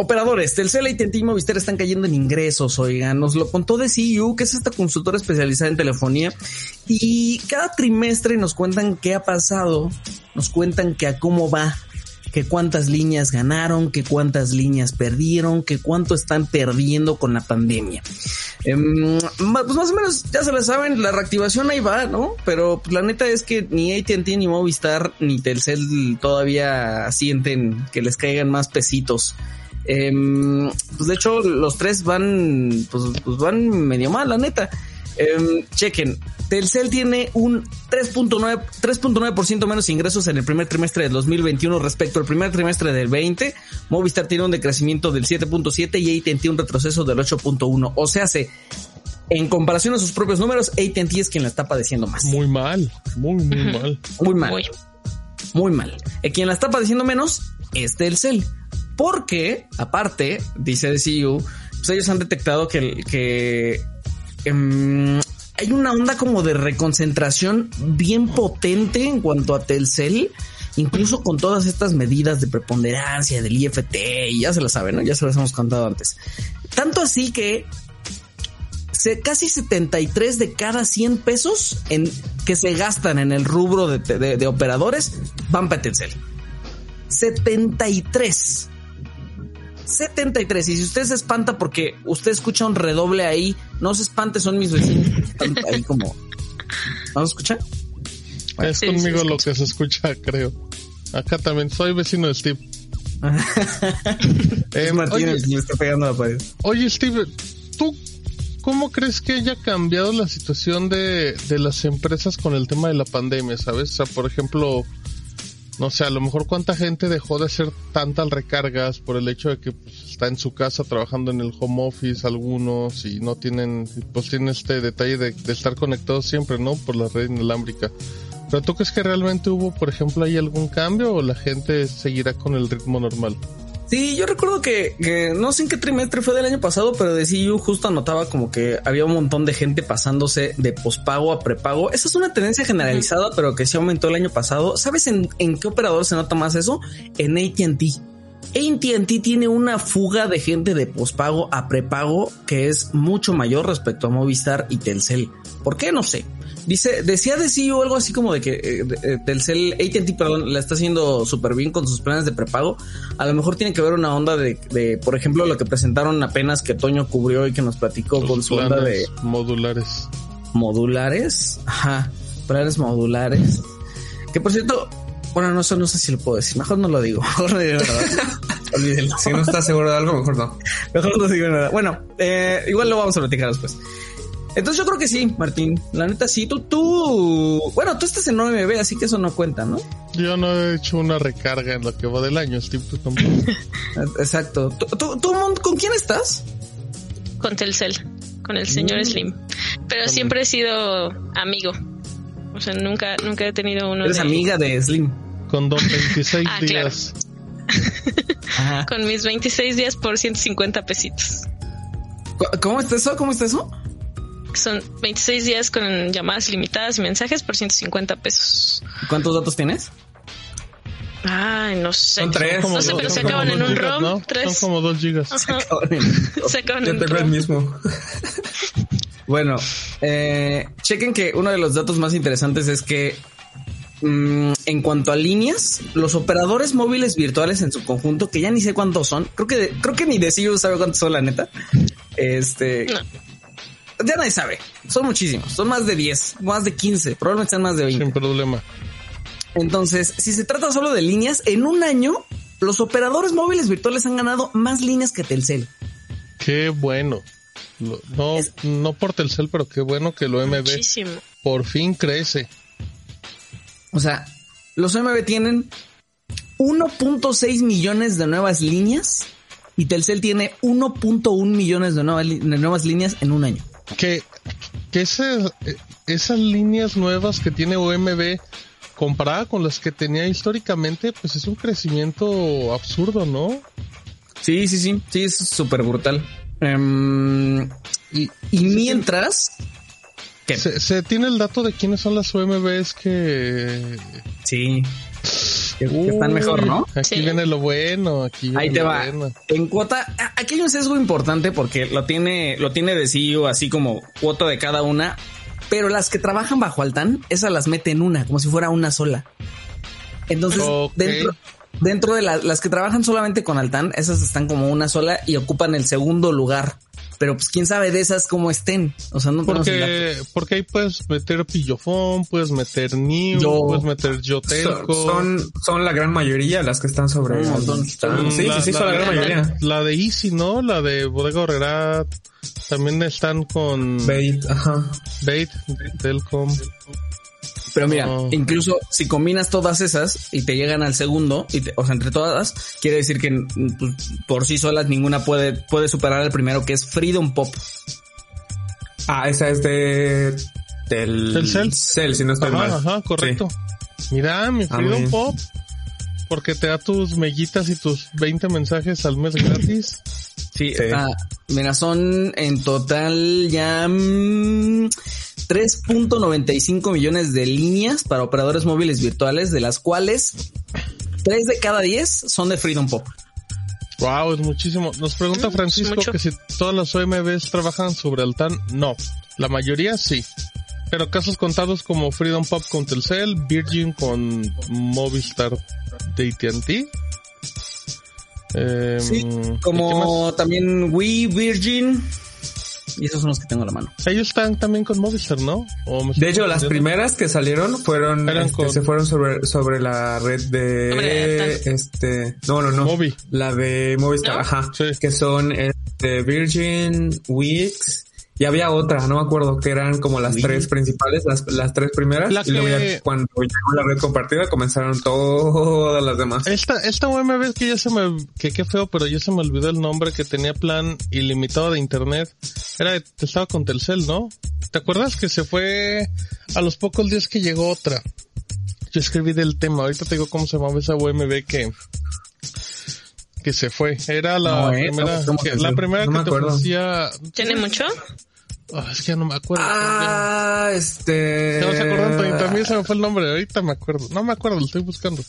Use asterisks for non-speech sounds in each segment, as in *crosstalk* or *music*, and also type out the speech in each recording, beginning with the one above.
operadores, Telcel, AT&T y Movistar están cayendo en ingresos, oigan, nos lo contó de CU, que es esta consultora especializada en telefonía, y cada trimestre nos cuentan qué ha pasado, nos cuentan que a cómo va que cuántas líneas ganaron, que cuántas líneas perdieron, que cuánto están perdiendo con la pandemia. Em, pues más o menos ya se la saben, la reactivación ahí va, ¿no? Pero pues, la neta es que ni AT&T ni Movistar ni Telcel todavía sienten que les caigan más pesitos. Em, pues de hecho los tres van, pues, pues van medio mal, la neta. Em, chequen, Telcel tiene un 3.9 3.9% menos ingresos en el primer trimestre del 2021 respecto al primer trimestre del 20. Movistar tiene un decrecimiento del 7.7 y AT&T un retroceso del 8.1. O sea, se en comparación a sus propios números, AT&T es quien la está padeciendo más. Muy mal, muy muy *laughs* mal. Muy mal. Muy, mal. Eh, quien la está padeciendo menos es Telcel. Porque, aparte, dice CEO, pues ellos han detectado que, em, hay una onda como de reconcentración bien potente en cuanto a Telcel, incluso con todas estas medidas de preponderancia del IFT, y ya se lo saben, ¿no? ya se las hemos contado antes. Tanto así que casi 73 de cada 100 pesos en, que se gastan en el rubro de, de operadores van para Telcel. 73. 73. Y si usted se espanta porque usted escucha un redoble ahí, no se espante, son mis vecinos. *laughs* ahí como. ¿Vamos a escuchar? Es conmigo lo que se escucha, creo. Acá también soy vecino de Steve. *laughs* eh, Martínez oye, está pegando a la pared. Oye, Steve, ¿tú cómo crees que haya cambiado la situación de, de las empresas con el tema de la pandemia? ¿Sabes? O sea, por ejemplo, no sé, a lo mejor cuánta gente dejó de hacer tantas recargas por el hecho de que pues, está en su casa trabajando en el home office algunos y no tienen, pues tienen este detalle de, estar conectados siempre, ¿no? Por la red inalámbrica. Pero tú crees que realmente hubo, por ejemplo, ahí algún cambio o la gente seguirá con el ritmo normal? Sí, yo recuerdo que, no sé en qué trimestre fue del año pasado, pero de CU justo anotaba como que había un montón de gente pasándose de pospago a prepago. Esa es una tendencia generalizada, pero que se aumentó el año pasado. ¿Sabes en, en qué operador se nota más eso? En ATT. ATT tiene una fuga de gente de pospago a prepago que es mucho mayor respecto a Movistar y Telcel. ¿Por qué? No sé. Dice, decía de CEO algo así como de que eh, eh, Telcel, AT&T, perdón, la está haciendo súper bien con sus planes de prepago. A lo mejor tiene que ver una onda de, por ejemplo, lo que presentaron apenas que Toño cubrió y que nos platicó con su onda de modulares. Modulares, ajá, planes modulares. Que por cierto, bueno, no, no sé si lo puedo decir. Mejor no lo digo. *laughs* Mejor no digo nada. *laughs* Olvídenlo. Si no está seguro de algo, mejor no. Mejor no digo nada. Bueno, eh, igual lo vamos a platicar después. Entonces yo creo que sí, Martín. La neta sí. Tú, tú, bueno, tú estás en OMB, así que eso no cuenta, ¿no? Yo no he hecho una recarga en lo que va del año, Steve, tú tampoco. *laughs* Exacto. ¿Tú, tú, con quién estás? Con Telcel, con el señor mm. Slim. Pero siempre he sido amigo. O sea, nunca, nunca he tenido uno ¿Eres amiga de Slim? Con dos 26 *laughs* ah, días. Con mis 26 días por 150 pesitos. ¿Cómo está eso? ¿Cómo está eso? Son 26 días con llamadas limitadas y mensajes por 150 pesos. ¿Cuántos datos tienes? Ay, no sé. Son tres. No sé, pero se acaban en un ROM. Tres. Son como dos gigas. Se acaban en, se acaban Yo tengo el mismo. *laughs* bueno, eh, chequen que uno de los datos más interesantes es que mm, en cuanto a líneas, los operadores móviles virtuales en su conjunto, que ya ni sé cuántos son, creo que creo que ni sabe cuántos son la neta. Este, no ya nadie sabe. Son muchísimos. Son más de 10, más de 15, probablemente sean más de 20. Sin problema. Entonces, si se trata solo de líneas, en un año los operadores móviles virtuales han ganado más líneas que Telcel. Qué bueno. No, no por Telcel, pero qué bueno que lo MB por fin crece. O sea, los MB tienen 1.6 millones de nuevas líneas y Telcel tiene 1.1 millones de nuevas líneas en un año que, que esas líneas nuevas que tiene OMB comparada con las que tenía históricamente, pues es un crecimiento absurdo, ¿no? Sí, sí, sí, sí, es súper brutal. Em, y, mientras... Se, se, tiene el dato de quiénes son las OMBs que... Sí. que, que están mejor, ¿no? Aquí Sí. viene lo bueno, aquí viene Ahí te lo va. bueno. En cuota, aquí hay un sesgo importante porque lo tiene, lo tiene de CEO así como cuota de cada una, pero las que trabajan bajo Altan, esas las mete en una, como si fuera una sola. Entonces, Ok. dentro, dentro de la- las que trabajan solamente con Altan, esas están como una sola y ocupan el segundo lugar. Pero pues quién sabe de esas cómo estén. O sea, no. Porque, porque ahí puedes meter Pillofón, puedes meter New, Yo- puedes meter Son, Yotelco. son, son la gran mayoría las que están sobre. Un montón. Altan. Sí, sí, sí, son la gran mayoría. La de Easy, ¿no? La de Bodega Horrera. También están con Bait, ajá. Bait, Telcom. Pero mira, Oh. incluso si combinas todas esas y te llegan al segundo, y te- o sea, entre todas, quiere decir que pues, por sí solas ninguna puede, puede superar al primero, que es Freedom Pop. Ah, esa es de. Del. ¿Del Cell? Cell, si no estoy mal. Ajá, correcto. Mira, mi Ah, Freedom bien. Pop. Porque te da tus mellitas y tus 20 mensajes al mes gratis. Sí, Sí. está- mira, son en total ya mm, 3.95 millones de líneas para operadores móviles virtuales, de las cuales 3 de cada 10 son de Freedom Pop. Wow, es muchísimo. Nos pregunta Mm, Francisco que si todas las OMBs trabajan sobre Altan. No, la mayoría sí. Pero casos contados como Freedom Pop con Telcel, Virgin con Movistar de AT&T. Eh, Sí, ¿y qué Como también Wii, Virgin, y esos son los que tengo a la mano. Ellos están también con Movistar, ¿no? ¿O me estoy De hecho, las primeras que salieron fueron, Eran este, con- se fueron sobre, sobre la red de, este, no, no, no. Movi. La de Movistar, ¿No? ajá. Sí. Que son, este, Virgin, Wix, y había otra, no me acuerdo, que eran como las tres principales, las, las tres primeras. La y luego que- ya cuando llegó la red compartida comenzaron todas las demás. Esta, esta OMB que ya se me, que qué feo, pero ya se me olvidó el nombre que tenía plan ilimitado de internet. Era, de- estaba con Telcel, ¿no? ¿Te acuerdas que se fue a los pocos días que llegó otra? Yo escribí del tema, ahorita te digo cómo se llamaba esa OMB que, que se fue. Era la No, eh, primera, ¿cómo que- que la primera no que te ofrecía, ¿Tiene mucho? Ah, es que ya no me acuerdo. Ah, este. Ya no se acuerdan, también se me fue el nombre, ahorita me acuerdo. No me acuerdo, lo estoy buscando.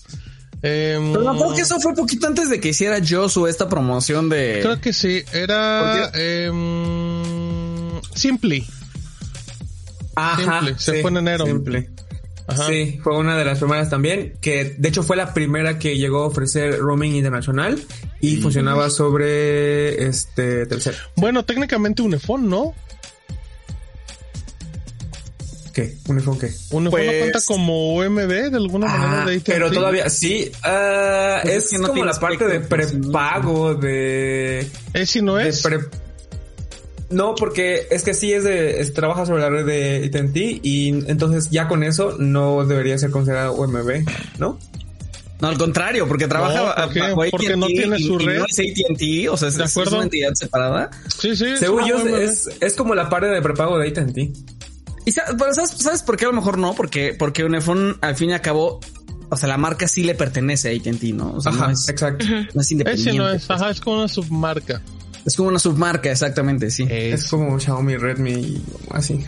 Em, Pero me acuerdo que eso fue poquito antes de que hiciera Josu esta promoción de... Creo que sí, era em, Simply. Ajá, Simple, se fue en enero. Simple. Ajá. Sí, fue una de las primeras también, que de hecho fue la primera que llegó a ofrecer roaming internacional y funcionaba sobre este Telcel. Bueno, técnicamente Unifón, ¿no? ¿Qué? ¿Un iPhone qué? Unifón Pues- no cuenta como UMB de alguna manera de pero todavía sí, ah, Pues es es, que no como tiene la parte de pues, prepago de, ¿Es y no de es? pre- no, porque es que sí es de, es- trabaja sobre la red de AT&T y entonces ya con eso no debería ser considerado UMB, ¿no? No, al contrario, porque trabaja ¿por qué? bajo Porque no tiene y- su red. no es AT&T, o sea, es, una entidad separada. Sí, sí. Según yo es, es como la parte de prepago de AT&T. Y pero ¿sabes, ¿sabes por qué a lo mejor no? Porque, porque Unifón al fin y al cabo, o sea, la marca sí le pertenece a AT&T, ¿no? O sea, Ajá, no es, exacto. no es independiente. Ese no es, pues. ajá, es como una submarca. Es como una submarca, exactamente, sí. Es como Xiaomi, Redmi, así.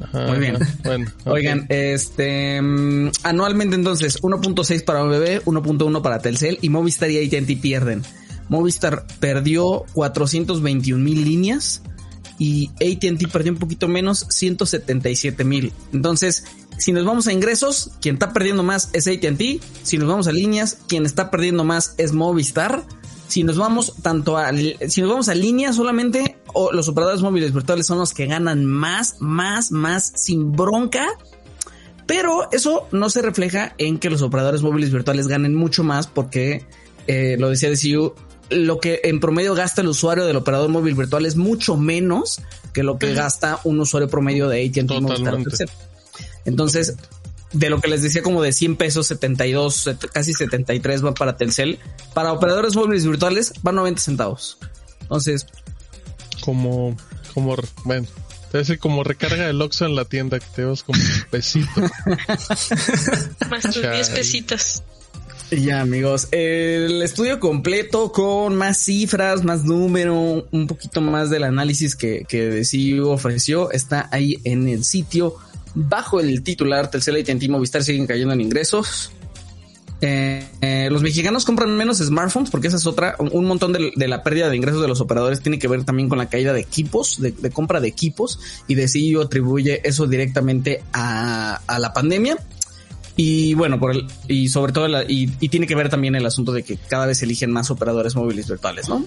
Ajá, Muy bien. ajá, *laughs* Bueno. Oigan, este mm, anualmente entonces 1.6 para OBB, 1.1 para Telcel y Movistar y AT&T pierden. Movistar perdió 421 mil líneas y AT&T perdió un poquito menos, 177 mil. Entonces, si nos vamos a ingresos, quien está perdiendo más es AT&T. Si nos vamos a líneas, quien está perdiendo más es Movistar. Si nos vamos tanto a, si nos vamos a líneas solamente, o los operadores móviles virtuales son los que ganan más, más, más sin bronca. Pero eso no se refleja en que los operadores móviles virtuales ganen mucho más porque, eh, lo decía DCU, lo que en promedio gasta el usuario del operador móvil virtual es mucho menos que lo que gasta un usuario promedio de AT&T Totalmente. De lo que les decía como de 100 pesos, 72, set- casi 73 va para Telcel. Para operadores móviles virtuales van 90 centavos. Entonces, Como, como, bueno, te decir como recarga del Oxxo en la tienda que te vas como un pesito. *laughs* Más tus Chale. 10 pesitos. Ya amigos, el estudio completo con más cifras, más número, un poquito más del análisis que, que DCU ofreció está ahí en el sitio bajo el titular Telcel AT&T Movistar siguen cayendo en ingresos. eh, eh, los mexicanos compran menos smartphones porque esa es otra. Un montón de, la pérdida de ingresos de los operadores tiene que ver también con la caída de equipos, de, compra de equipos, y de CEO atribuye eso directamente a, la pandemia. Y bueno, por el, y sobre todo, y, y, tiene que ver también el asunto de que cada vez eligen más operadores móviles virtuales, ¿no?